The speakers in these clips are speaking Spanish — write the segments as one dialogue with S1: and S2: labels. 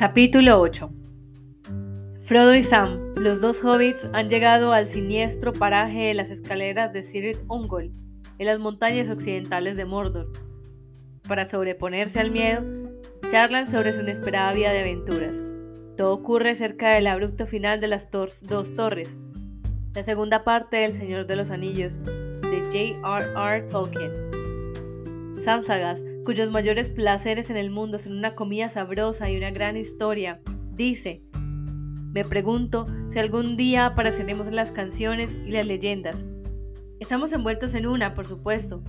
S1: Capítulo 8 Frodo y Sam, los dos hobbits, han llegado al siniestro paraje de las escaleras de Cirith Ungol, en las montañas occidentales de Mordor. Para sobreponerse al miedo, charlan sobre su inesperada vida de aventuras. Todo ocurre cerca del abrupto final de las dos torres, la segunda parte del Señor de los Anillos, de J.R.R. Tolkien. Sam Sagas cuyos mayores placeres en el mundo son una comida sabrosa y una gran historia, dice, me pregunto si algún día apareceremos en las canciones y las leyendas. Estamos envueltos en una, por supuesto,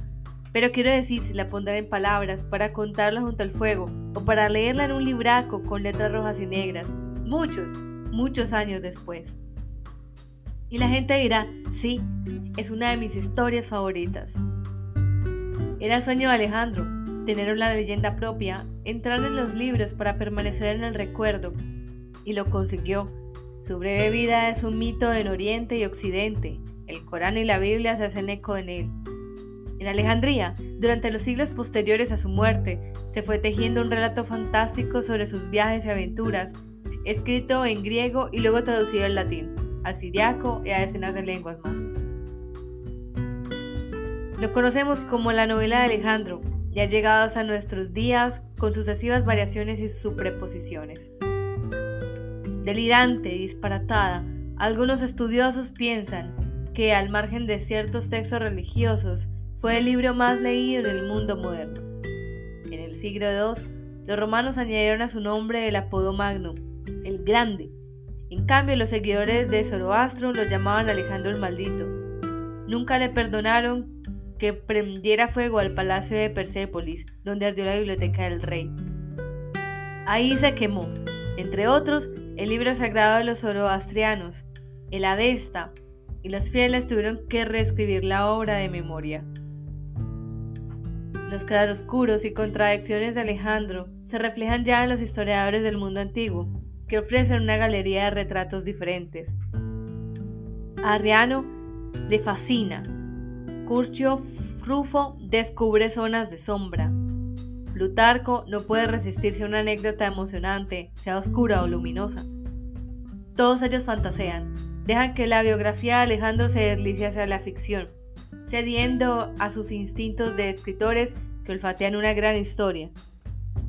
S1: pero quiero decir si la pondrán en palabras para contarla junto al fuego o para leerla en un libraco con letras rojas y negras, muchos, muchos años después. Y la gente dirá, sí, es una de mis historias favoritas. Era el sueño de Alejandro, tener una leyenda propia, entrar en los libros para permanecer en el recuerdo, y lo consiguió. Su breve vida es un mito en Oriente y Occidente. El Corán y la Biblia se hacen eco en él. En Alejandría, durante los siglos posteriores a su muerte, se fue tejiendo un relato fantástico sobre sus viajes y aventuras, escrito en griego y luego traducido al latín, al siriaco y a decenas de lenguas más. Lo conocemos como la novela de Alejandro, ya llegados a nuestros días con sucesivas variaciones y superposiciones. Delirante y disparatada, algunos estudiosos piensan que, al margen de ciertos textos religiosos, fue el libro más leído en el mundo moderno. En el siglo II, los romanos añadieron a su nombre el apodo Magnum, el Grande. En cambio, los seguidores de Zoroastro lo llamaban Alejandro el Maldito. Nunca le perdonaron que prendiera fuego al palacio de Persépolis, donde ardió la biblioteca del rey. Ahí se quemó, entre otros, el libro sagrado de los zoroastrianos, el Avesta, y los fieles tuvieron que reescribir la obra de memoria. Los claroscuros y contradicciones de Alejandro se reflejan ya en los historiadores del mundo antiguo, que ofrecen una galería de retratos diferentes. A Arriano le fascina Curcio Rufo descubre zonas de sombra. Plutarco no puede resistirse a una anécdota emocionante, sea oscura o luminosa. Todos ellos fantasean, dejan que la biografía de Alejandro se deslice hacia la ficción, cediendo a sus instintos de escritores que olfatean una gran historia.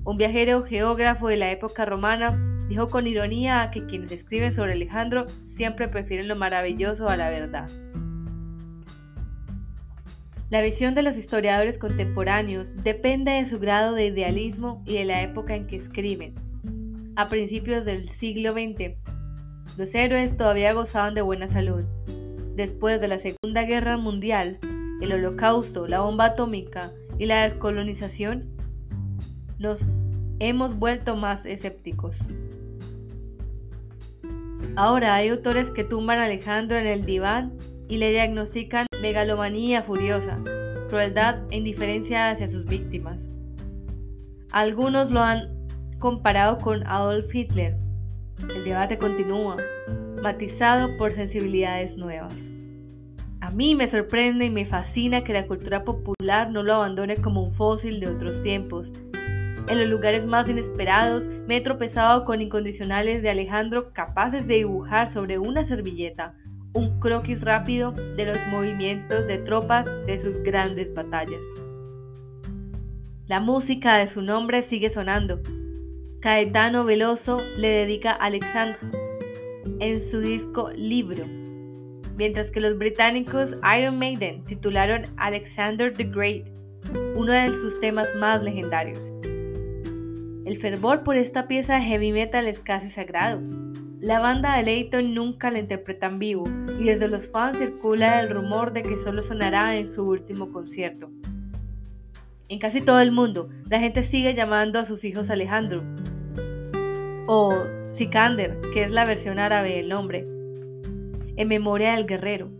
S1: Un viajero geógrafo de la época romana dijo con ironía que quienes escriben sobre Alejandro siempre prefieren lo maravilloso a la verdad. La visión de los historiadores contemporáneos depende de su grado de idealismo y de la época en que escriben. A principios del siglo XX, los héroes todavía gozaban de buena salud. Después de la Segunda Guerra Mundial, el Holocausto, la bomba atómica y la descolonización, nos hemos vuelto más escépticos. Ahora hay autores que tumban a Alejandro en el diván y le diagnostican megalomanía furiosa, crueldad e indiferencia hacia sus víctimas. Algunos lo han comparado con Adolf Hitler. El debate continúa, matizado por sensibilidades nuevas. A mí me sorprende y me fascina que la cultura popular no lo abandone como un fósil de otros tiempos. En los lugares más inesperados me he tropezado con incondicionales de Alejandro capaces de dibujar sobre una servilleta un croquis rápido de los movimientos de tropas de sus grandes batallas. La música de su nombre sigue sonando. Caetano Veloso le dedica a Alexandre en su disco Libro, mientras que los británicos Iron Maiden titularon Alexander the Great, uno de sus temas más legendarios. El fervor por esta pieza de heavy metal es casi sagrado. La banda de Leighton nunca la interpreta en vivo y desde los fans circula el rumor de que solo sonará en su último concierto. En casi todo el mundo, la gente sigue llamando a sus hijos Alejandro o Sikander, que es la versión árabe del nombre, en memoria del guerrero.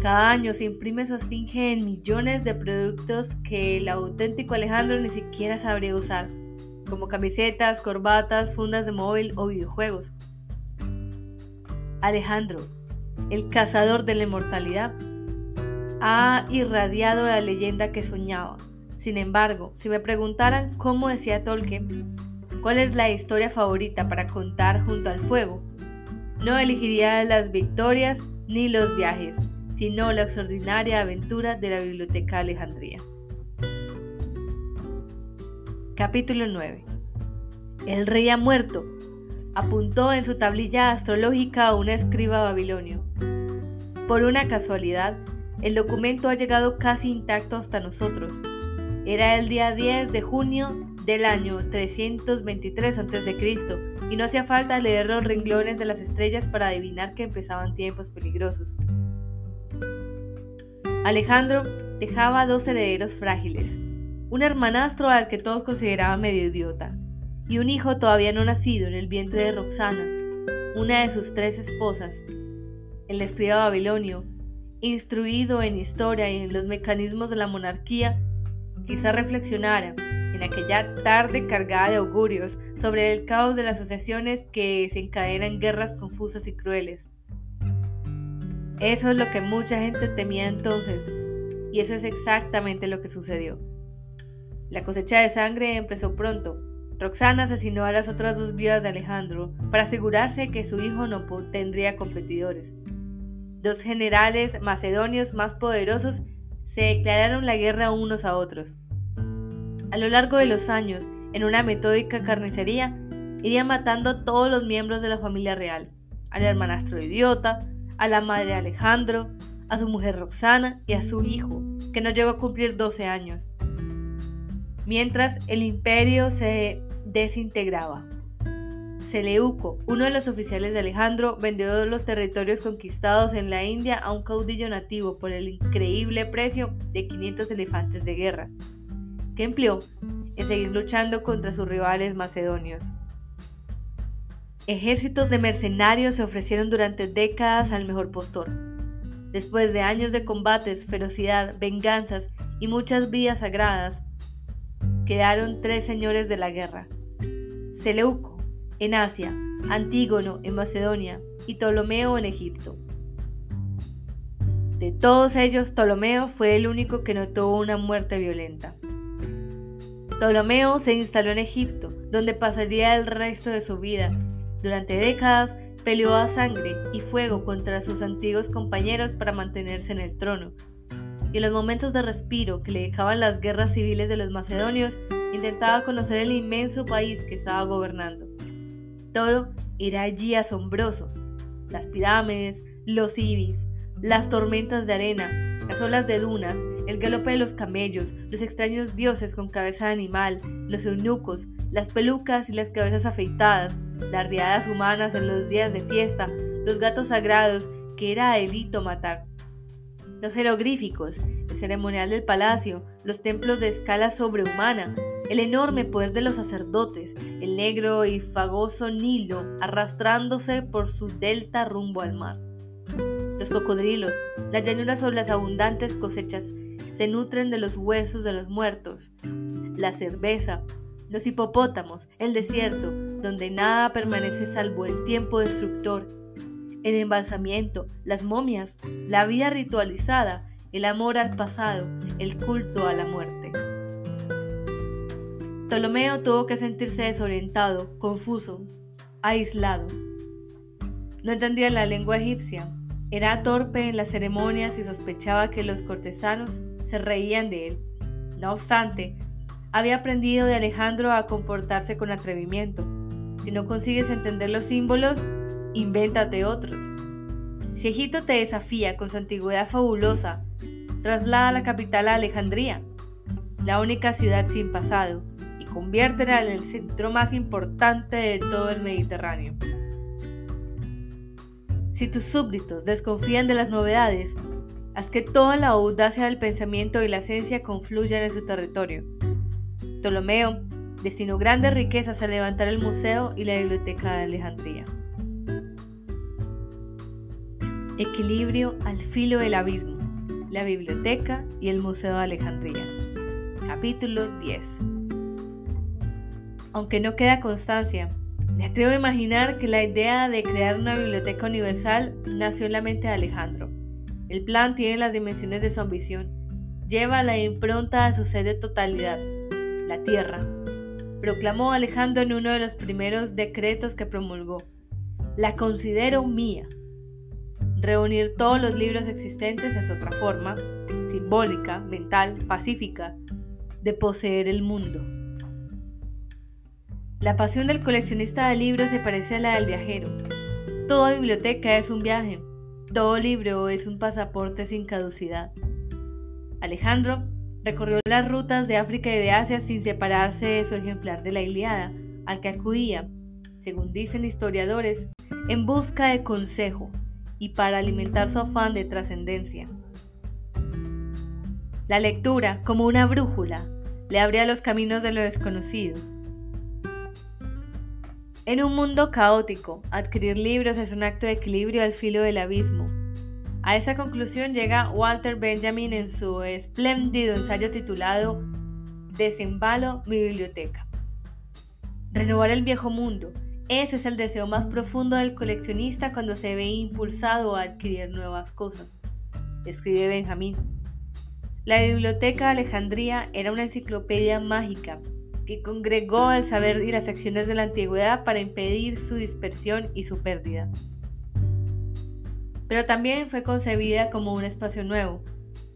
S1: Cada año se imprime su esfinge en millones de productos que el auténtico Alejandro ni siquiera sabría usar, como camisetas, corbatas, fundas de móvil o videojuegos. Alejandro, el cazador de la inmortalidad, ha irradiado la leyenda que soñaba. Sin embargo, si me preguntaran cómo decía Tolkien, cuál es la historia favorita para contar junto al fuego, no elegiría las victorias ni los viajes, sino la extraordinaria aventura de la Biblioteca Alejandría. Capítulo 9. El rey ha muerto, apuntó en su tablilla astrológica un escriba babilonio. Por una casualidad, el documento ha llegado casi intacto hasta nosotros. Era el día 10 de junio del año 323 a.C. y no hacía falta leer los renglones de las estrellas para adivinar que empezaban tiempos peligrosos. Alejandro dejaba dos herederos frágiles, un hermanastro al que todos consideraban medio idiota, y un hijo todavía no nacido en el vientre de Roxana, una de sus tres esposas. El escriba babilonio, instruido en historia y en los mecanismos de la monarquía, quizá reflexionara en aquella tarde cargada de augurios sobre el caos de las asociaciones que desencadenan guerras confusas y crueles. Eso es lo que mucha gente temía entonces, y eso es exactamente lo que sucedió. La cosecha de sangre empezó pronto. Roxana asesinó a las otras dos viudas de Alejandro para asegurarse que su hijo no tendría competidores. Dos generales macedonios más poderosos se declararon la guerra unos a otros. A lo largo de los años, en una metódica carnicería, irían matando a todos los miembros de la familia real, al hermanastro idiota, a la madre Alejandro, a su mujer Roxana y a su hijo, que no llegó a cumplir 12 años. Mientras el imperio se desintegraba. Seleuco, uno de los oficiales de Alejandro, vendió los territorios conquistados en la India a un caudillo nativo por el increíble precio de 500 elefantes de guerra que empleó en seguir luchando contra sus rivales macedonios. Ejércitos de mercenarios se ofrecieron durante décadas al mejor postor. Después de años de combates, ferocidad, venganzas y muchas vidas sagradas, quedaron tres señores de la guerra. Seleuco, en Asia, Antígono, en Macedonia, y Ptolomeo, en Egipto. De todos ellos, Ptolomeo fue el único que no tuvo una muerte violenta. Ptolomeo se instaló en Egipto, donde pasaría el resto de su vida. Durante décadas peleó a sangre y fuego contra sus antiguos compañeros para mantenerse en el trono. Y en los momentos de respiro que le dejaban las guerras civiles de los macedonios, intentaba conocer el inmenso país que estaba gobernando. Todo era allí asombroso. Las pirámides, los ibis, las tormentas de arena, las olas de dunas, el galope de los camellos, los extraños dioses con cabeza de animal, los eunucos, las pelucas y las cabezas afeitadas, las riadas humanas en los días de fiesta, los gatos sagrados que era delito matar. Los jeroglíficos, el ceremonial del palacio, los templos de escala sobrehumana, el enorme poder de los sacerdotes, el negro y fagoso Nilo arrastrándose por su delta rumbo al mar. Los cocodrilos, las llanuras o las abundantes cosechas se nutren de los huesos de los muertos, la cerveza, los hipopótamos, el desierto, donde nada permanece salvo el tiempo destructor, el embalsamiento, las momias, la vida ritualizada, el amor al pasado, el culto a la muerte. Ptolomeo tuvo que sentirse desorientado, confuso, aislado. No entendía la lengua egipcia, era torpe en las ceremonias y sospechaba que los cortesanos se reían de él. No obstante, había aprendido de Alejandro a comportarse con atrevimiento. Si no consigues entender los símbolos, invéntate otros. Si Egipto te desafía con su antigüedad fabulosa, traslada la capital a Alejandría, la única ciudad sin pasado, conviértela en el centro más importante de todo el Mediterráneo. Si tus súbditos desconfían de las novedades, haz que toda la audacia del pensamiento y la esencia confluyan en su territorio. Ptolomeo destinó grandes riquezas a levantar el museo y la biblioteca de Alejandría. Equilibrio al filo del abismo. La biblioteca y el Museo de Alejandría. Capítulo 10. Aunque no queda constancia me atrevo a imaginar que la idea de crear una biblioteca universal nació en la mente de Alejandro. El plan tiene las dimensiones de su ambición. Lleva la impronta de su sed de totalidad, la tierra. proclamó Alejandro en uno de los primeros decretos que promulgó. La considero mía. Reunir todos los libros existentes es otra forma, simbólica, mental, pacífica, de poseer el mundo. La pasión del coleccionista de libros se parece a la del viajero. Toda biblioteca es un viaje, todo libro es un pasaporte sin caducidad. Alejandro recorrió las rutas de África y de Asia sin separarse de su ejemplar de la Iliada, al que acudía, según dicen historiadores, en busca de consejo y para alimentar su afán de trascendencia. La lectura, como una brújula, le abría los caminos de lo desconocido. En un mundo caótico, adquirir libros es un acto de equilibrio al filo del abismo. A esa conclusión llega Walter Benjamin en su espléndido ensayo titulado Desembalo mi biblioteca. Renovar el viejo mundo, ese es el deseo más profundo del coleccionista cuando se ve impulsado a adquirir nuevas cosas, escribe Benjamin. La Biblioteca de Alejandría era una enciclopedia mágica que congregó el saber y las acciones de la antigüedad para impedir su dispersión y su pérdida. Pero también fue concebida como un espacio nuevo,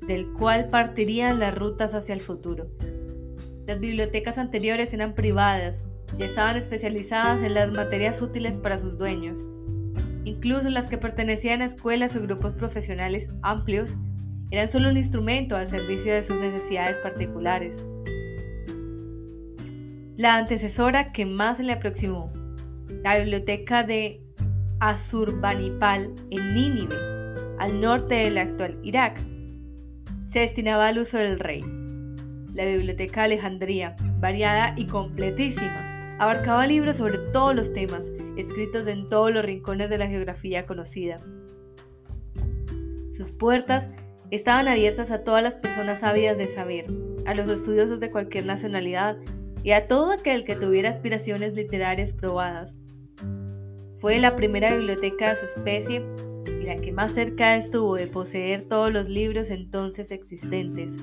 S1: del cual partirían las rutas hacia el futuro. Las bibliotecas anteriores eran privadas y estaban especializadas en las materias útiles para sus dueños. Incluso las que pertenecían a escuelas o grupos profesionales amplios eran solo un instrumento al servicio de sus necesidades particulares. La antecesora que más se le aproximó, la biblioteca de Asurbanipal en Nínive, al norte del actual Irak, se destinaba al uso del rey. La biblioteca de Alejandría, variada y completísima, abarcaba libros sobre todos los temas, escritos en todos los rincones de la geografía conocida. Sus puertas estaban abiertas a todas las personas ávidas de saber, a los estudiosos de cualquier nacionalidad y a todo aquel que tuviera aspiraciones literarias probadas. Fue la primera biblioteca de su especie y la que más cerca estuvo de poseer todos los libros entonces existentes.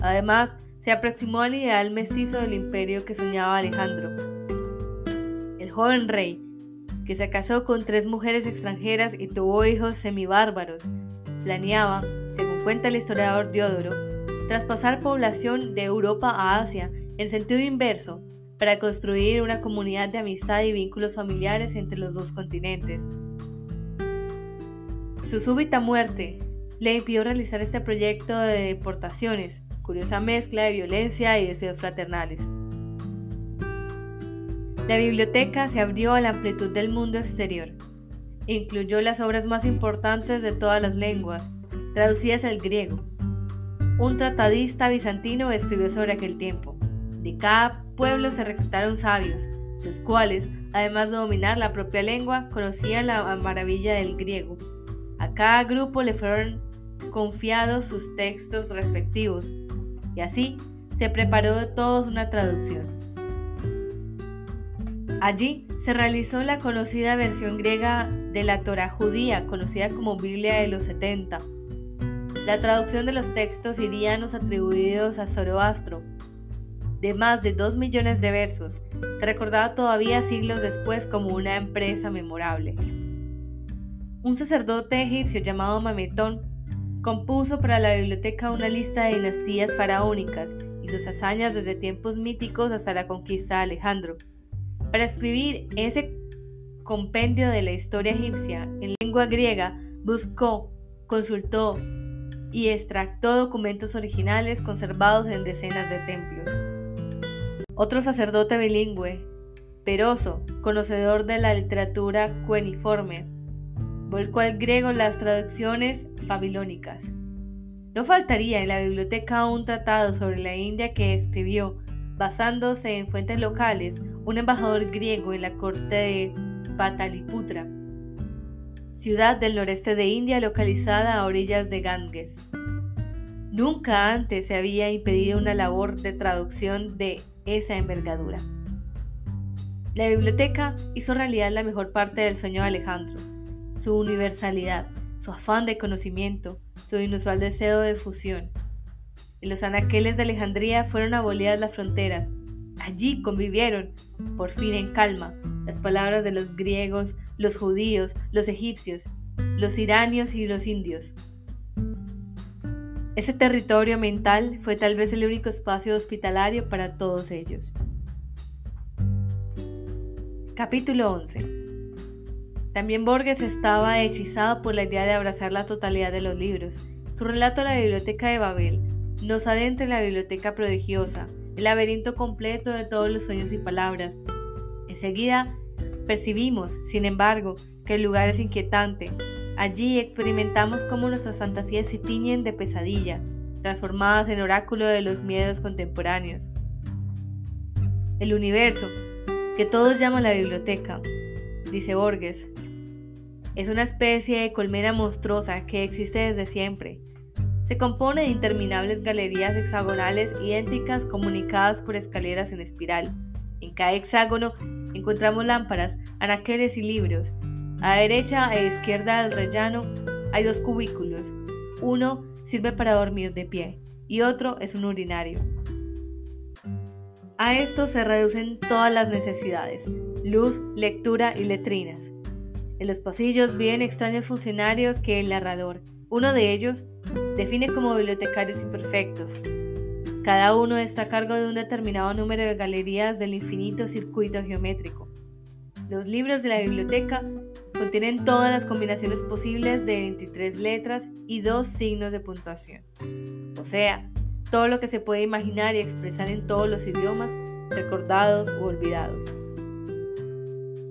S1: Además, se aproximó al ideal mestizo del imperio que soñaba Alejandro. El joven rey, que se casó con tres mujeres extranjeras y tuvo hijos semibárbaros, planeaba cuenta el historiador Diodoro, traspasar población de Europa a Asia en sentido inverso para construir una comunidad de amistad y vínculos familiares entre los dos continentes. Su súbita muerte le impidió realizar este proyecto de deportaciones, curiosa mezcla de violencia y deseos fraternales. La biblioteca se abrió a la amplitud del mundo exterior. Incluyó las obras más importantes de todas las lenguas, traducidas al griego. Un tratadista bizantino escribió sobre aquel tiempo. De cada pueblo se reclutaron sabios, los cuales, además de dominar la propia lengua, conocían la maravilla del griego. A cada grupo le fueron confiados sus textos respectivos, y así se preparó de todos una traducción. Allí se realizó la conocida versión griega de la Torah judía, conocida como Biblia de los 70, la traducción de los textos irianos atribuidos a Zoroastro, de más de dos millones de versos, se recordaba todavía siglos después como una empresa memorable. Un sacerdote egipcio llamado Mametón compuso para la biblioteca una lista de dinastías faraónicas y sus hazañas desde tiempos míticos hasta la conquista de Alejandro. Para escribir ese compendio de la historia egipcia en lengua griega, buscó, consultó, y extractó documentos originales conservados en decenas de templos. Otro sacerdote bilingüe, Peroso, conocedor de la literatura cueniforme, volcó al griego las traducciones babilónicas. No faltaría en la biblioteca un tratado sobre la India que escribió, basándose en fuentes locales, un embajador griego en la corte de Pataliputra ciudad del noreste de India localizada a orillas de Ganges. Nunca antes se había impedido una labor de traducción de esa envergadura. La biblioteca hizo realidad la mejor parte del sueño de Alejandro, su universalidad, su afán de conocimiento, su inusual deseo de fusión. En los anaqueles de Alejandría fueron abolidas las fronteras. Allí convivieron, por fin en calma, las palabras de los griegos, los judíos, los egipcios, los iranios y los indios. Ese territorio mental fue tal vez el único espacio hospitalario para todos ellos. Capítulo 11 También Borges estaba hechizado por la idea de abrazar la totalidad de los libros. Su relato La Biblioteca de Babel nos adentra en la biblioteca prodigiosa, el laberinto completo de todos los sueños y palabras. Enseguida percibimos, sin embargo, que el lugar es inquietante, Allí experimentamos cómo nuestras fantasías se tiñen de pesadilla, transformadas en oráculo de los miedos contemporáneos. El universo, que todos llaman la biblioteca, dice Borges, es una especie de colmena monstruosa que existe desde siempre. Se compone de interminables galerías hexagonales idénticas comunicadas por escaleras en espiral. En cada hexágono encontramos lámparas, anaqueles y libros, a derecha e izquierda del rellano hay dos cubículos. Uno sirve para dormir de pie y otro es un urinario. A esto se reducen todas las necesidades, luz, lectura y letrinas. En los pasillos viven extraños funcionarios que el narrador, uno de ellos, define como bibliotecarios imperfectos. Cada uno está a cargo de un determinado número de galerías del infinito circuito geométrico. Los libros de la biblioteca Contienen todas las combinaciones posibles de 23 letras y dos signos de puntuación. O sea, todo lo que se puede imaginar y expresar en todos los idiomas, recordados u olvidados.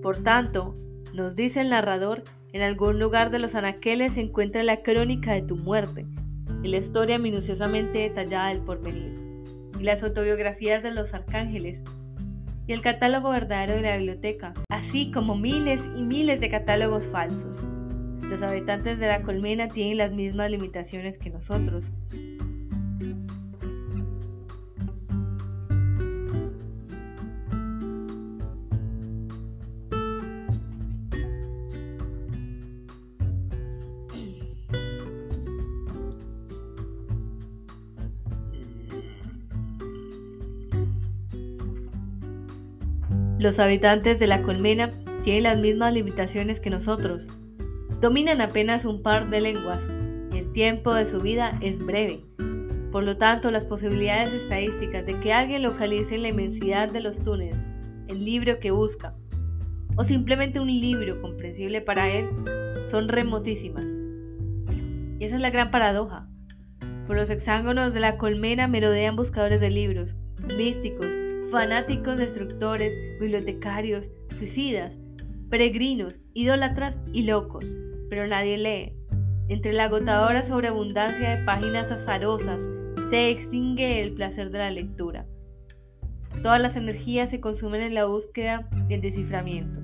S1: Por tanto, nos dice el narrador, en algún lugar de los anaqueles se encuentra la crónica de tu muerte y la historia minuciosamente detallada del porvenir, y las autobiografías de los arcángeles y el catálogo verdadero de la biblioteca, así como miles y miles de catálogos falsos. Los habitantes de la colmena tienen las mismas limitaciones que nosotros, Los habitantes de la colmena tienen las mismas limitaciones que nosotros. Dominan apenas un par de lenguas y el tiempo de su vida es breve. Por lo tanto, las posibilidades estadísticas de que alguien localice en la inmensidad de los túneles el libro que busca o simplemente un libro comprensible para él son remotísimas. Y esa es la gran paradoja. Por los hexágonos de la colmena merodean buscadores de libros, místicos, fanáticos destructores, bibliotecarios, suicidas, peregrinos, idólatras y locos, pero nadie lee. Entre la agotadora sobreabundancia de páginas azarosas se extingue el placer de la lectura. Todas las energías se consumen en la búsqueda y el desciframiento.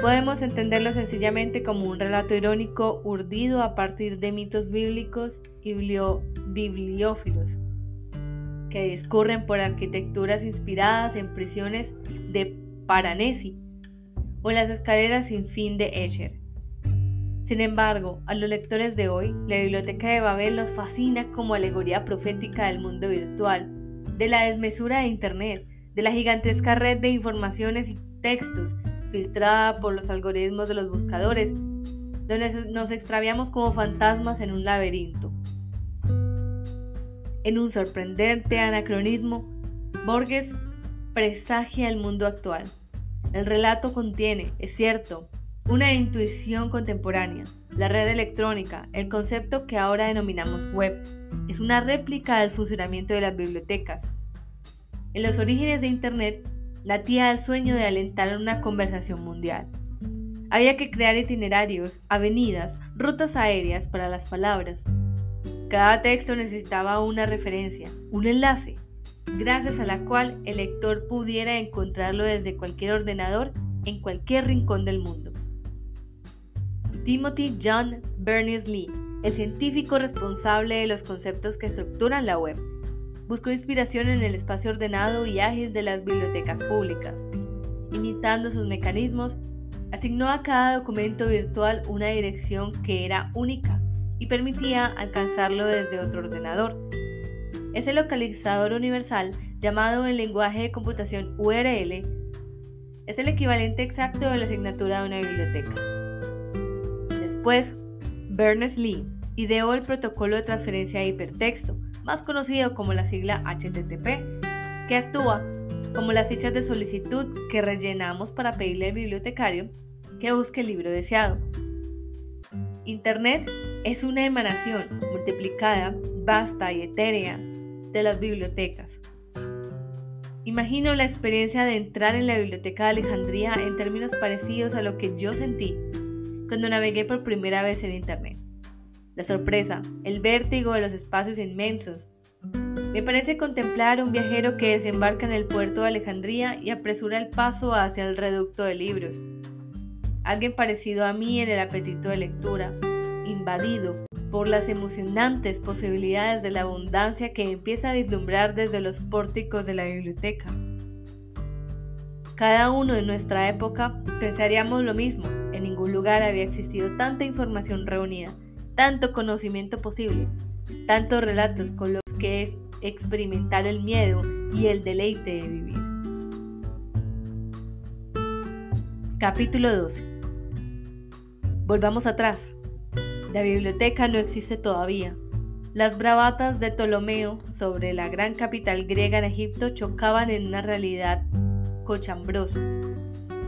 S1: Podemos entenderlo sencillamente como un relato irónico urdido a partir de mitos bíblicos y bibliófilos que discurren por arquitecturas inspiradas en prisiones de Paranesi o las escaleras sin fin de Escher. Sin embargo, a los lectores de hoy, la Biblioteca de Babel nos fascina como alegoría profética del mundo virtual, de la desmesura de Internet, de la gigantesca red de informaciones y textos filtrada por los algoritmos de los buscadores, donde nos extraviamos como fantasmas en un laberinto. En un sorprendente anacronismo, Borges presagia el mundo actual. El relato contiene, es cierto, una intuición contemporánea. La red electrónica, el concepto que ahora denominamos web, es una réplica del funcionamiento de las bibliotecas. En los orígenes de Internet, latía el sueño de alentar una conversación mundial. Había que crear itinerarios, avenidas, rutas aéreas para las palabras, cada texto necesitaba una referencia, un enlace, gracias a la cual el lector pudiera encontrarlo desde cualquier ordenador en cualquier rincón del mundo. Timothy John Berners-Lee, el científico responsable de los conceptos que estructuran la web, buscó inspiración en el espacio ordenado y ágil de las bibliotecas públicas. Imitando sus mecanismos, asignó a cada documento virtual una dirección que era única y permitía alcanzarlo desde otro ordenador. Ese localizador universal llamado en lenguaje de computación URL, es el equivalente exacto de la asignatura de una biblioteca. Después, Berners-Lee ideó el protocolo de transferencia de hipertexto, más conocido como la sigla HTTP, que actúa como las fichas de solicitud que rellenamos para pedirle al bibliotecario que busque el libro deseado. Internet es una emanación multiplicada, vasta y etérea de las bibliotecas. Imagino la experiencia de entrar en la biblioteca de Alejandría en términos parecidos a lo que yo sentí cuando navegué por primera vez en Internet. La sorpresa, el vértigo de los espacios inmensos. Me parece contemplar un viajero que desembarca en el puerto de Alejandría y apresura el paso hacia el reducto de libros. Alguien parecido a mí en el apetito de lectura, invadido por las emocionantes posibilidades de la abundancia que empieza a vislumbrar desde los pórticos de la biblioteca. Cada uno en nuestra época pensaríamos lo mismo, en ningún lugar había existido tanta información reunida, tanto conocimiento posible, tantos relatos con los que es experimentar el miedo y el deleite de vivir. Capítulo 12. Volvamos atrás. La biblioteca no existe todavía. Las bravatas de Ptolomeo sobre la gran capital griega en Egipto chocaban en una realidad cochambrosa.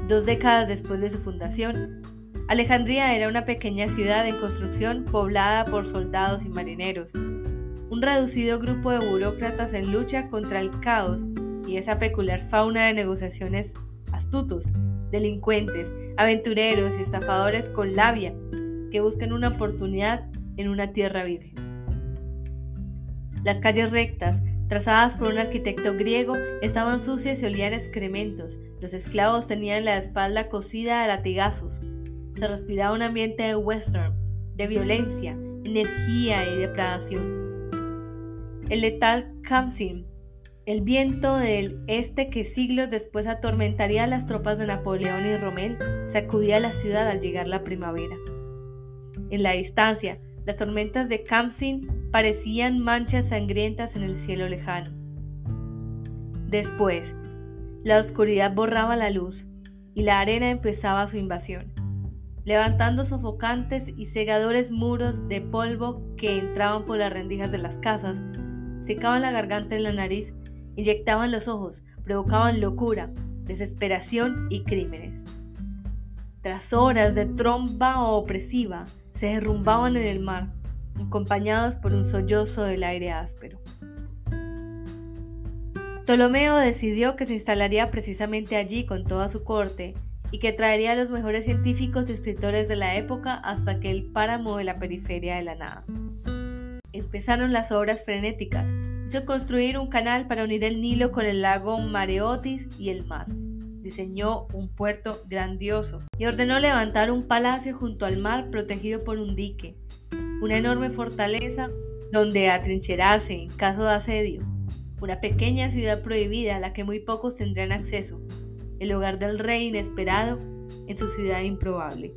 S1: Dos décadas después de su fundación, Alejandría era una pequeña ciudad en construcción poblada por soldados y marineros, un reducido grupo de burócratas en lucha contra el caos y esa peculiar fauna de negociaciones astutos, delincuentes, aventureros y estafadores con labia que buscan una oportunidad en una tierra virgen. Las calles rectas, trazadas por un arquitecto griego, estaban sucias y olían excrementos. Los esclavos tenían la espalda cosida a latigazos. Se respiraba un ambiente de western, de violencia, energía y depravación. El letal Kamsin, el viento del este que siglos después atormentaría a las tropas de Napoleón y Rommel, sacudía la ciudad al llegar la primavera. En la distancia, las tormentas de Kamsin parecían manchas sangrientas en el cielo lejano. Después, la oscuridad borraba la luz y la arena empezaba su invasión, levantando sofocantes y cegadores muros de polvo que entraban por las rendijas de las casas, secaban la garganta y la nariz, inyectaban los ojos, provocaban locura, desesperación y crímenes. Tras horas de tromba opresiva, se derrumbaban en el mar, acompañados por un sollozo del aire áspero. Ptolomeo decidió que se instalaría precisamente allí con toda su corte y que traería a los mejores científicos y escritores de la época hasta aquel páramo de la periferia de la nada. Empezaron las obras frenéticas. Hizo construir un canal para unir el Nilo con el lago Mareotis y el mar diseñó un puerto grandioso y ordenó levantar un palacio junto al mar protegido por un dique, una enorme fortaleza donde atrincherarse en caso de asedio, una pequeña ciudad prohibida a la que muy pocos tendrán acceso, el hogar del rey inesperado en su ciudad improbable.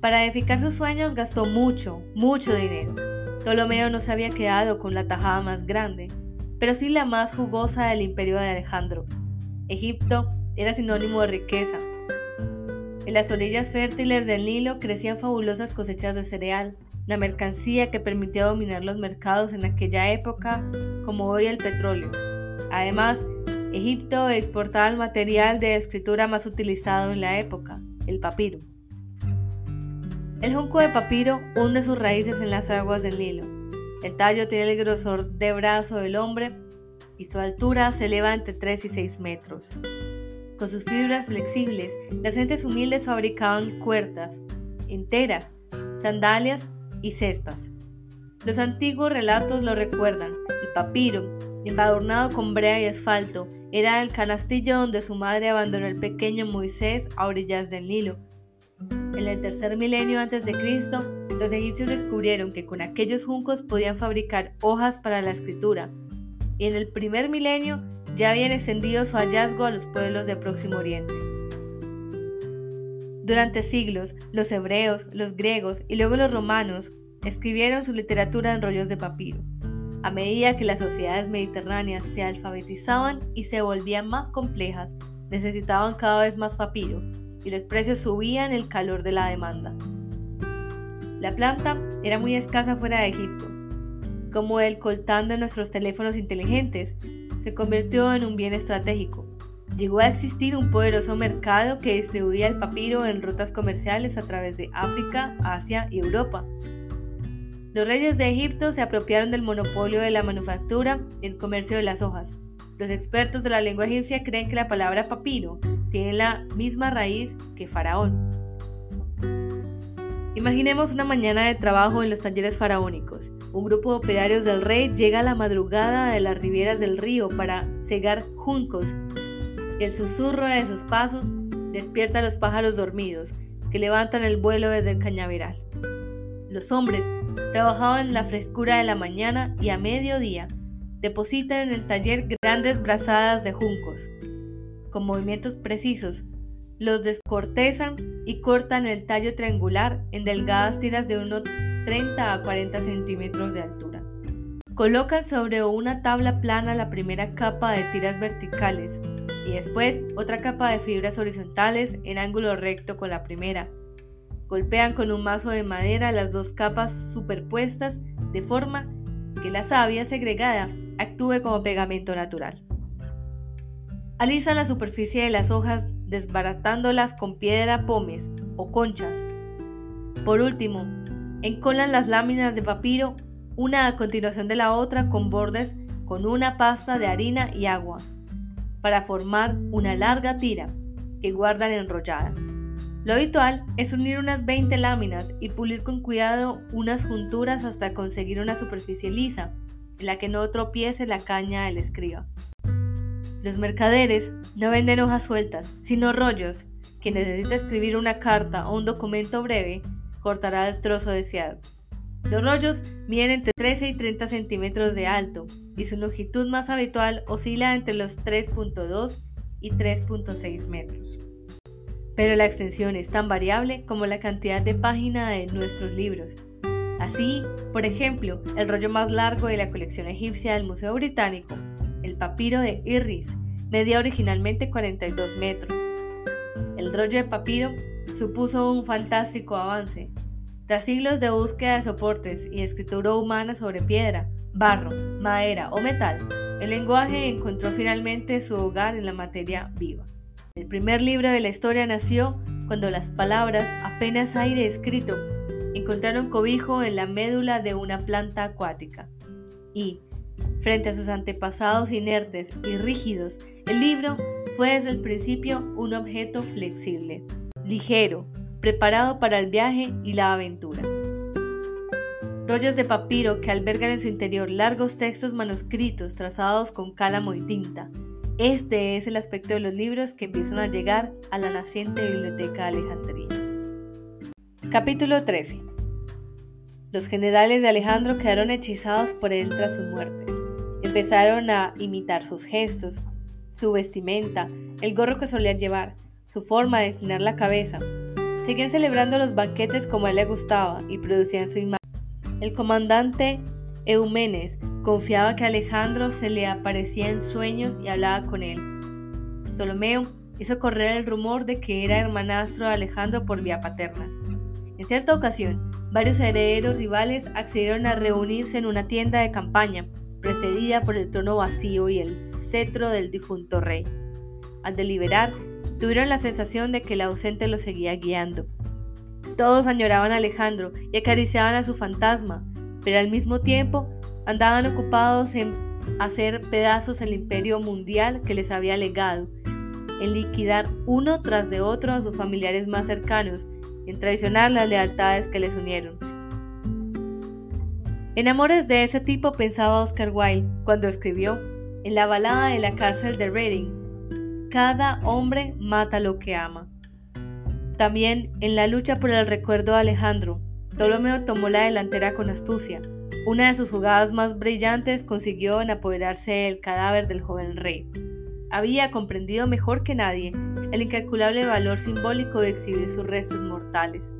S1: Para edificar sus sueños gastó mucho, mucho dinero. Ptolomeo no se había quedado con la tajada más grande, pero sí la más jugosa del imperio de Alejandro, Egipto era sinónimo de riqueza. En las orillas fértiles del Nilo crecían fabulosas cosechas de cereal, la mercancía que permitía dominar los mercados en aquella época, como hoy el petróleo. Además, Egipto exportaba el material de escritura más utilizado en la época, el papiro. El junco de papiro hunde sus raíces en las aguas del Nilo. El tallo tiene el grosor de brazo del hombre y su altura se eleva entre 3 y 6 metros. Con sus fibras flexibles, las gentes humildes fabricaban cuerdas, enteras, sandalias y cestas. Los antiguos relatos lo recuerdan. El papiro, embadurnado con brea y asfalto, era el canastillo donde su madre abandonó el pequeño Moisés a orillas del Nilo. En el tercer milenio antes de Cristo, los egipcios descubrieron que con aquellos juncos podían fabricar hojas para la escritura, y en el primer milenio ya habían extendido su hallazgo a los pueblos de Próximo Oriente. Durante siglos, los hebreos, los griegos y luego los romanos escribieron su literatura en rollos de papiro. A medida que las sociedades mediterráneas se alfabetizaban y se volvían más complejas, necesitaban cada vez más papiro y los precios subían el calor de la demanda. La planta era muy escasa fuera de Egipto. Como el coltán de nuestros teléfonos inteligentes, se convirtió en un bien estratégico. Llegó a existir un poderoso mercado que distribuía el papiro en rutas comerciales a través de África, Asia y Europa. Los reyes de Egipto se apropiaron del monopolio de la manufactura y el comercio de las hojas. Los expertos de la lengua egipcia creen que la palabra papiro tiene la misma raíz que faraón. Imaginemos una mañana de trabajo en los talleres faraónicos. Un grupo de operarios del rey llega a la madrugada de las riberas del río para cegar juncos. El susurro de sus pasos despierta a los pájaros dormidos que levantan el vuelo desde el cañaveral. Los hombres trabajaban en la frescura de la mañana y a mediodía depositan en el taller grandes brazadas de juncos. Con movimientos precisos, los descortezan y cortan el tallo triangular en delgadas tiras de unos 30 a 40 centímetros de altura. Colocan sobre una tabla plana la primera capa de tiras verticales y después otra capa de fibras horizontales en ángulo recto con la primera Golpean con un mazo de madera las dos capas superpuestas de forma que la savia segregada actúe como pegamento natural. Alisan la superficie de las hojas desbaratándolas con piedra pomes o conchas. Por último, encolan las láminas de papiro una a continuación de la otra con bordes con una pasta de harina y agua para formar una larga tira que guardan enrollada. Lo habitual es unir unas 20 láminas y pulir con cuidado unas junturas hasta conseguir una superficie lisa, en la que no tropiece la caña del escriba. Los mercaderes no venden hojas sueltas, sino rollos. Quien necesita escribir una carta o un documento breve, cortará el trozo deseado. Los rollos miden entre 13 y 30 centímetros de alto y su longitud más habitual oscila entre los 3.2 y 3.6 metros pero la extensión es tan variable como la cantidad de páginas de nuestros libros. Así, por ejemplo, el rollo más largo de la colección egipcia del Museo Británico, el papiro de Irris, medía originalmente 42 metros. El rollo de papiro supuso un fantástico avance. Tras siglos de búsqueda de soportes y escritura humana sobre piedra, barro, madera o metal, el lenguaje encontró finalmente su hogar en la materia viva. El primer libro de la historia nació cuando las palabras, apenas aire escrito, encontraron cobijo en la médula de una planta acuática. Y, frente a sus antepasados inertes y rígidos, el libro fue desde el principio un objeto flexible, ligero, preparado para el viaje y la aventura. Rollos de papiro que albergan en su interior largos textos manuscritos trazados con cálamo y tinta, este es el aspecto de los libros que empiezan a llegar a la naciente Biblioteca de Alejandría. Capítulo 13. Los generales de Alejandro quedaron hechizados por él tras su muerte. Empezaron a imitar sus gestos, su vestimenta, el gorro que solían llevar, su forma de inclinar la cabeza. Seguían celebrando los banquetes como a él le gustaba y producían su imagen. El comandante Eumenes confiaba que Alejandro se le aparecía en sueños y hablaba con él. Ptolomeo hizo correr el rumor de que era hermanastro de Alejandro por vía paterna. En cierta ocasión, varios herederos rivales accedieron a reunirse en una tienda de campaña, precedida por el trono vacío y el cetro del difunto rey. Al deliberar, tuvieron la sensación de que el ausente lo seguía guiando. Todos añoraban a Alejandro y acariciaban a su fantasma, pero al mismo tiempo andaban ocupados en hacer pedazos el imperio mundial que les había legado, en liquidar uno tras de otro a sus familiares más cercanos, en traicionar las lealtades que les unieron. En amores de ese tipo pensaba Oscar Wilde cuando escribió, en la balada de la cárcel de Reading, cada hombre mata lo que ama. También en la lucha por el recuerdo de Alejandro, Ptolomeo tomó la delantera con astucia. Una de sus jugadas más brillantes consiguió en apoderarse del cadáver del joven rey. Había comprendido mejor que nadie el incalculable valor simbólico de exhibir sus restos mortales.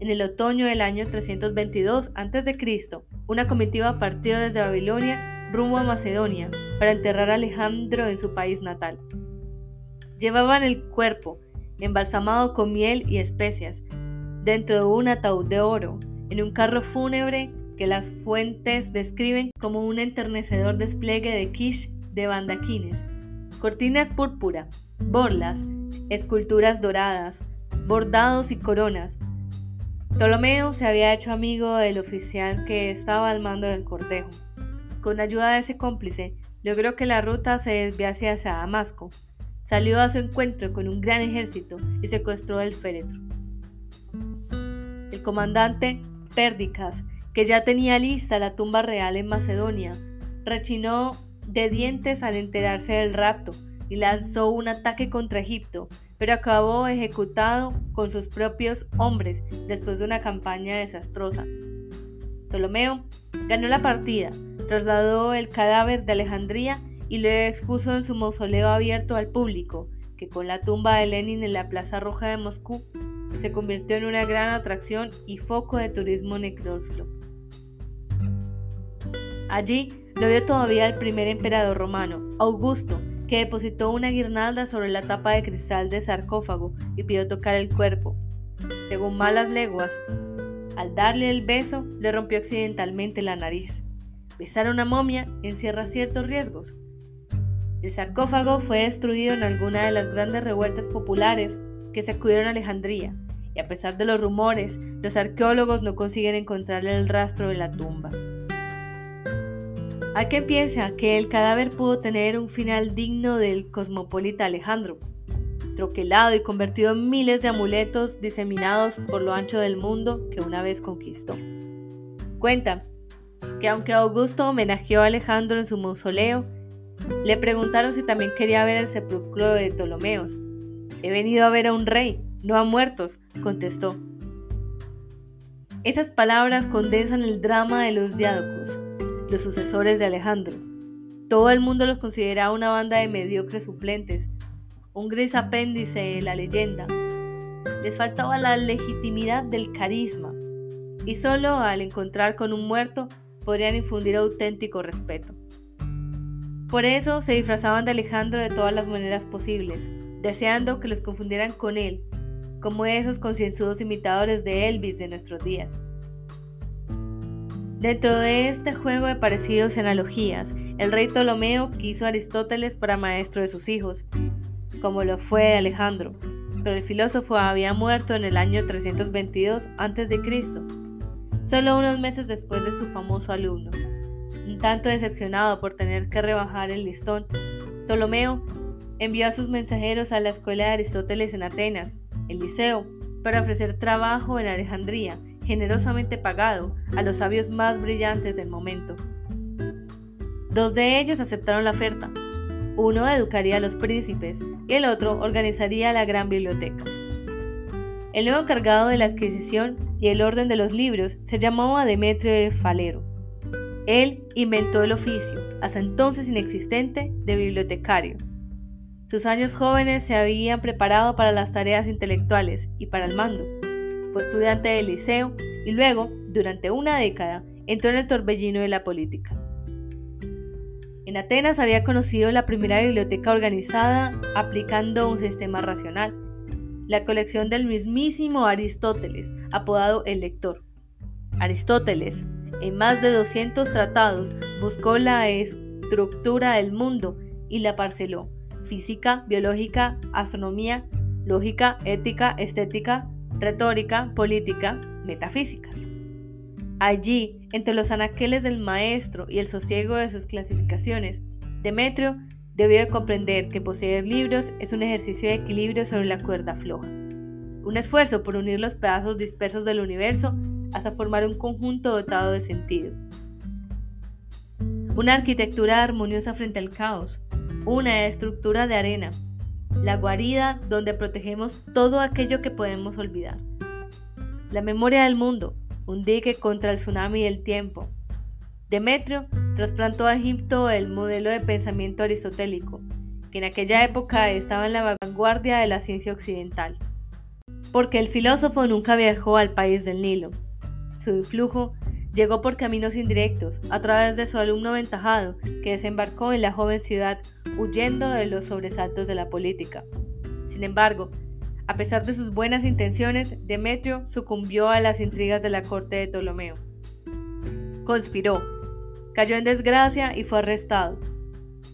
S1: En el otoño del año 322 a.C., una comitiva partió desde Babilonia rumbo a Macedonia para enterrar a Alejandro en su país natal. Llevaban el cuerpo, embalsamado con miel y especias, dentro de un ataúd de oro, en un carro fúnebre que las fuentes describen como un enternecedor despliegue de quiche de bandaquines, cortinas púrpura, borlas, esculturas doradas, bordados y coronas. Ptolomeo se había hecho amigo del oficial que estaba al mando del cortejo. Con ayuda de ese cómplice, logró que la ruta se desviase hacia Damasco. Salió a su encuentro con un gran ejército y secuestró el féretro. El comandante Pérdicas, que ya tenía lista la tumba real en Macedonia, rechinó de dientes al enterarse del rapto y lanzó un ataque contra Egipto, pero acabó ejecutado con sus propios hombres después de una campaña desastrosa. Ptolomeo ganó la partida, trasladó el cadáver de Alejandría y lo expuso en su mausoleo abierto al público, que con la tumba de Lenin en la Plaza Roja de Moscú se convirtió en una gran atracción y foco de turismo necrófilo. Allí lo vio todavía el primer emperador romano, Augusto, que depositó una guirnalda sobre la tapa de cristal del sarcófago y pidió tocar el cuerpo. Según malas leguas, al darle el beso, le rompió accidentalmente la nariz. Besar a una momia encierra ciertos riesgos. El sarcófago fue destruido en alguna de las grandes revueltas populares que sacudieron a Alejandría, y a pesar de los rumores, los arqueólogos no consiguen encontrar el rastro de la tumba. Hay quien piensa que el cadáver pudo tener un final digno del cosmopolita Alejandro, troquelado y convertido en miles de amuletos diseminados por lo ancho del mundo que una vez conquistó. Cuenta que aunque Augusto homenajeó a Alejandro en su mausoleo, le preguntaron si también quería ver el sepulcro de Ptolomeos. He venido a ver a un rey, no a muertos, contestó. Esas palabras condensan el drama de los diádocos los sucesores de Alejandro. Todo el mundo los consideraba una banda de mediocres suplentes, un gris apéndice de la leyenda. Les faltaba la legitimidad del carisma, y solo al encontrar con un muerto podrían infundir auténtico respeto. Por eso se disfrazaban de Alejandro de todas las maneras posibles, deseando que los confundieran con él, como esos concienzudos imitadores de Elvis de nuestros días. Dentro de este juego de parecidos y analogías, el rey Ptolomeo quiso a Aristóteles para maestro de sus hijos, como lo fue Alejandro, pero el filósofo había muerto en el año 322 a.C., solo unos meses después de su famoso alumno. Un tanto decepcionado por tener que rebajar el listón, Ptolomeo envió a sus mensajeros a la escuela de Aristóteles en Atenas, el Liceo, para ofrecer trabajo en Alejandría generosamente pagado a los sabios más brillantes del momento. Dos de ellos aceptaron la oferta. Uno educaría a los príncipes y el otro organizaría la gran biblioteca. El nuevo encargado de la adquisición y el orden de los libros se llamaba Demetrio de Falero. Él inventó el oficio, hasta entonces inexistente, de bibliotecario. Sus años jóvenes se habían preparado para las tareas intelectuales y para el mando. Estudiante del liceo y luego, durante una década, entró en el torbellino de la política. En Atenas había conocido la primera biblioteca organizada aplicando un sistema racional, la colección del mismísimo Aristóteles, apodado el lector. Aristóteles, en más de 200 tratados, buscó la estructura del mundo y la parceló. Física, biológica, astronomía, lógica, ética, estética, retórica, política, metafísica. Allí, entre los anaqueles del maestro y el sosiego de sus clasificaciones, Demetrio debió de comprender que poseer libros es un ejercicio de equilibrio sobre la cuerda floja, un esfuerzo por unir los pedazos dispersos del universo hasta formar un conjunto dotado de sentido. Una arquitectura armoniosa frente al caos, una estructura de arena, la guarida donde protegemos todo aquello que podemos olvidar. La memoria del mundo, un dique contra el tsunami del tiempo. Demetrio trasplantó a Egipto el modelo de pensamiento aristotélico, que en aquella época estaba en la vanguardia de la ciencia occidental. porque el filósofo nunca viajó al país del Nilo. Su influjo llegó por caminos indirectos, a través de su alumno aventajado, que desembarcó en la joven ciudad huyendo de los sobresaltos de la política. Sin embargo, a pesar de sus buenas intenciones, Demetrio sucumbió a las intrigas de la corte de Ptolomeo. Conspiró, cayó en desgracia y fue arrestado,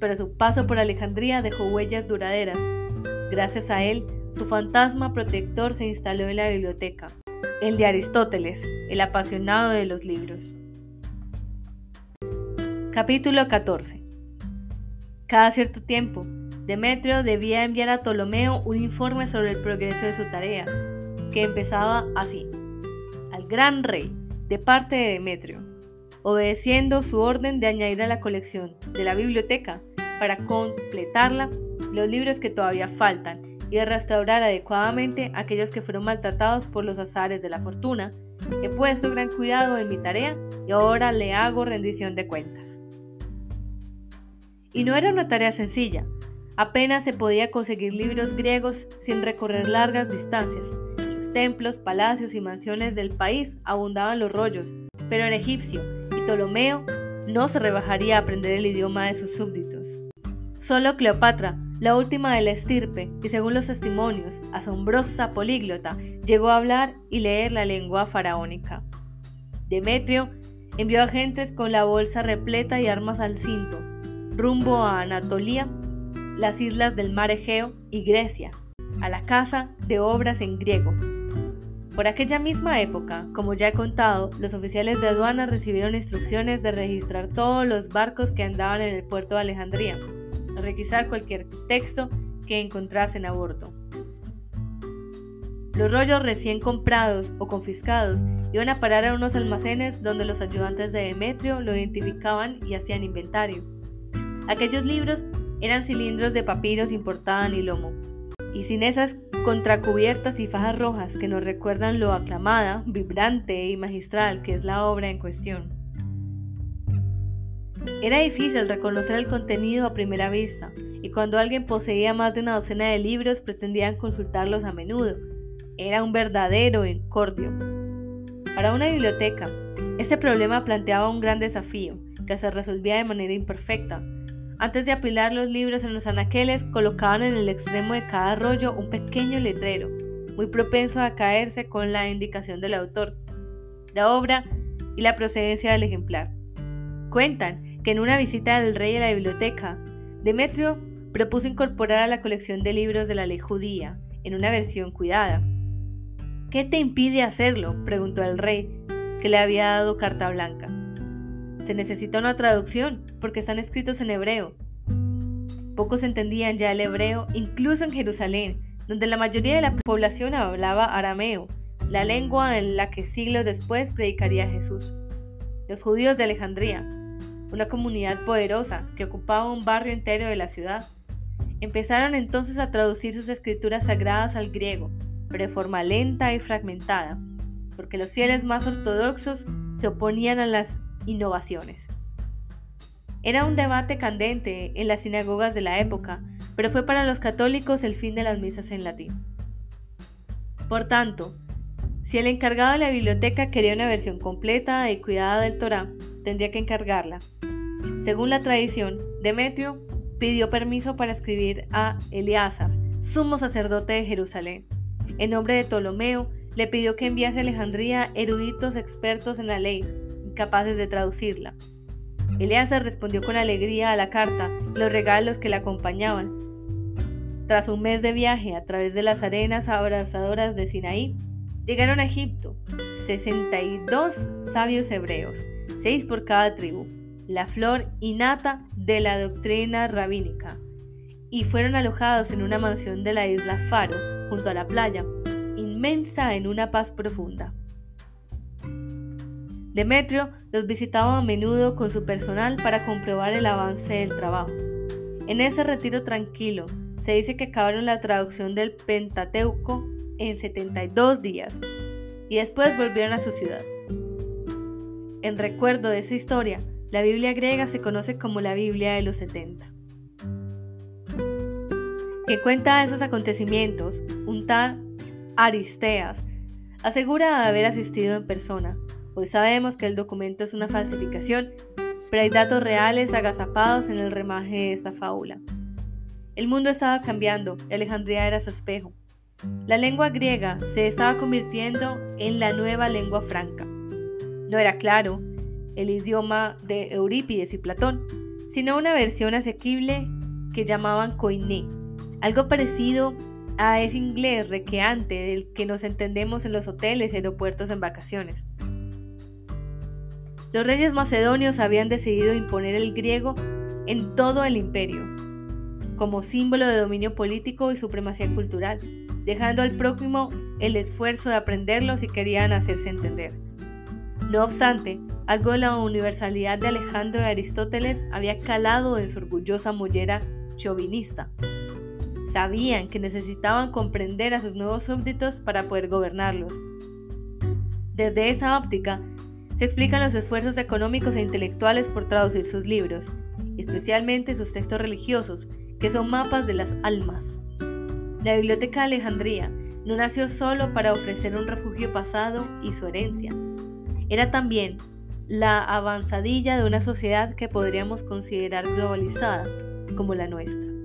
S1: pero su paso por Alejandría dejó huellas duraderas. Gracias a él, su fantasma protector se instaló en la biblioteca, el de Aristóteles, el apasionado de los libros. Capítulo 14 Cada cierto tiempo, Demetrio debía enviar a Ptolomeo un informe sobre el progreso de su tarea, que empezaba así. Al gran rey, de parte de Demetrio, obedeciendo su orden de añadir a la colección de la biblioteca, para completarla, los libros que todavía faltan y de restaurar adecuadamente aquellos que fueron maltratados por los azares de la fortuna. He puesto gran cuidado en mi tarea y ahora le hago rendición de cuentas. Y no era una tarea sencilla. Apenas se podía conseguir libros griegos sin recorrer largas distancias. En los templos, palacios y mansiones del país abundaban los rollos, pero en egipcio y Ptolomeo no se rebajaría a aprender el idioma de sus súbditos. Solo Cleopatra la última de la estirpe, y según los testimonios, asombrosa políglota, llegó a hablar y leer la lengua faraónica. Demetrio envió agentes con la bolsa repleta y armas al cinto, rumbo a Anatolia, las islas del mar Egeo y Grecia, a la casa de obras en griego. Por aquella misma época, como ya he contado, los oficiales de aduana recibieron instrucciones de registrar todos los barcos que andaban en el puerto de Alejandría requisar cualquier texto que encontrasen a bordo. Los rollos recién comprados o confiscados iban a parar a unos almacenes donde los ayudantes de Demetrio lo identificaban y hacían inventario. Aquellos libros eran cilindros de papiros importados y lomo, y sin esas contracubiertas y fajas rojas que nos recuerdan lo aclamada, vibrante y magistral que es la obra en cuestión. Era difícil reconocer el contenido a primera vista, y cuando alguien poseía más de una docena de libros pretendían consultarlos a menudo. Era un verdadero incordio. Para una biblioteca, este problema planteaba un gran desafío, que se resolvía de manera imperfecta. Antes de apilar los libros en los anaqueles, colocaban en el extremo de cada rollo un pequeño letrero, muy propenso a caerse con la indicación del autor, la obra y la procedencia del ejemplar. Cuentan que en una visita del rey a la biblioteca, Demetrio propuso incorporar a la colección de libros de la ley judía, en una versión cuidada. ¿Qué te impide hacerlo? preguntó el rey, que le había dado carta blanca. Se necesita una traducción, porque están escritos en hebreo. Pocos entendían ya el hebreo, incluso en Jerusalén, donde la mayoría de la población hablaba arameo, la lengua en la que siglos después predicaría Jesús. Los judíos de Alejandría, una comunidad poderosa que ocupaba un barrio entero de la ciudad. Empezaron entonces a traducir sus escrituras sagradas al griego, pero de forma lenta y fragmentada, porque los fieles más ortodoxos se oponían a las innovaciones. Era un debate candente en las sinagogas de la época, pero fue para los católicos el fin de las misas en latín. Por tanto, si el encargado de la biblioteca quería una versión completa y cuidada del Torá, tendría que encargarla, según la tradición, Demetrio pidió permiso para escribir a Eleazar, sumo sacerdote de Jerusalén. En nombre de Ptolomeo, le pidió que enviase a Alejandría eruditos expertos en la ley, capaces de traducirla. Eleazar respondió con alegría a la carta y los regalos que la acompañaban. Tras un mes de viaje a través de las arenas abrazadoras de Sinaí, llegaron a Egipto 62 sabios hebreos, seis por cada tribu la flor innata de la doctrina rabínica, y fueron alojados en una mansión de la isla Faro, junto a la playa, inmensa en una paz profunda. Demetrio los visitaba a menudo con su personal para comprobar el avance del trabajo. En ese retiro tranquilo, se dice que acabaron la traducción del Pentateuco en 72 días y después volvieron a su ciudad. En recuerdo de esa historia, la Biblia griega se conoce como la Biblia de los 70. Que cuenta esos acontecimientos, un tal Aristeas, asegura haber asistido en persona. Hoy sabemos que el documento es una falsificación, pero hay datos reales agazapados en el remaje de esta fábula. El mundo estaba cambiando Alejandría era su espejo. La lengua griega se estaba convirtiendo en la nueva lengua franca. No era claro el idioma de Eurípides y Platón, sino una versión asequible que llamaban koiné, algo parecido a ese inglés requeante del que nos entendemos en los hoteles y aeropuertos en vacaciones. Los reyes macedonios habían decidido imponer el griego en todo el imperio, como símbolo de dominio político y supremacía cultural, dejando al próximo el esfuerzo de aprenderlo si querían hacerse entender. No obstante, algo de la universalidad de Alejandro de Aristóteles había calado en su orgullosa mollera chauvinista. Sabían que necesitaban comprender a sus nuevos súbditos para poder gobernarlos. Desde esa óptica, se explican los esfuerzos económicos e intelectuales por traducir sus libros, especialmente sus textos religiosos, que son mapas de las almas. La Biblioteca de Alejandría no nació solo para ofrecer un refugio pasado y su herencia. Era también la avanzadilla de una sociedad que podríamos considerar globalizada como la nuestra.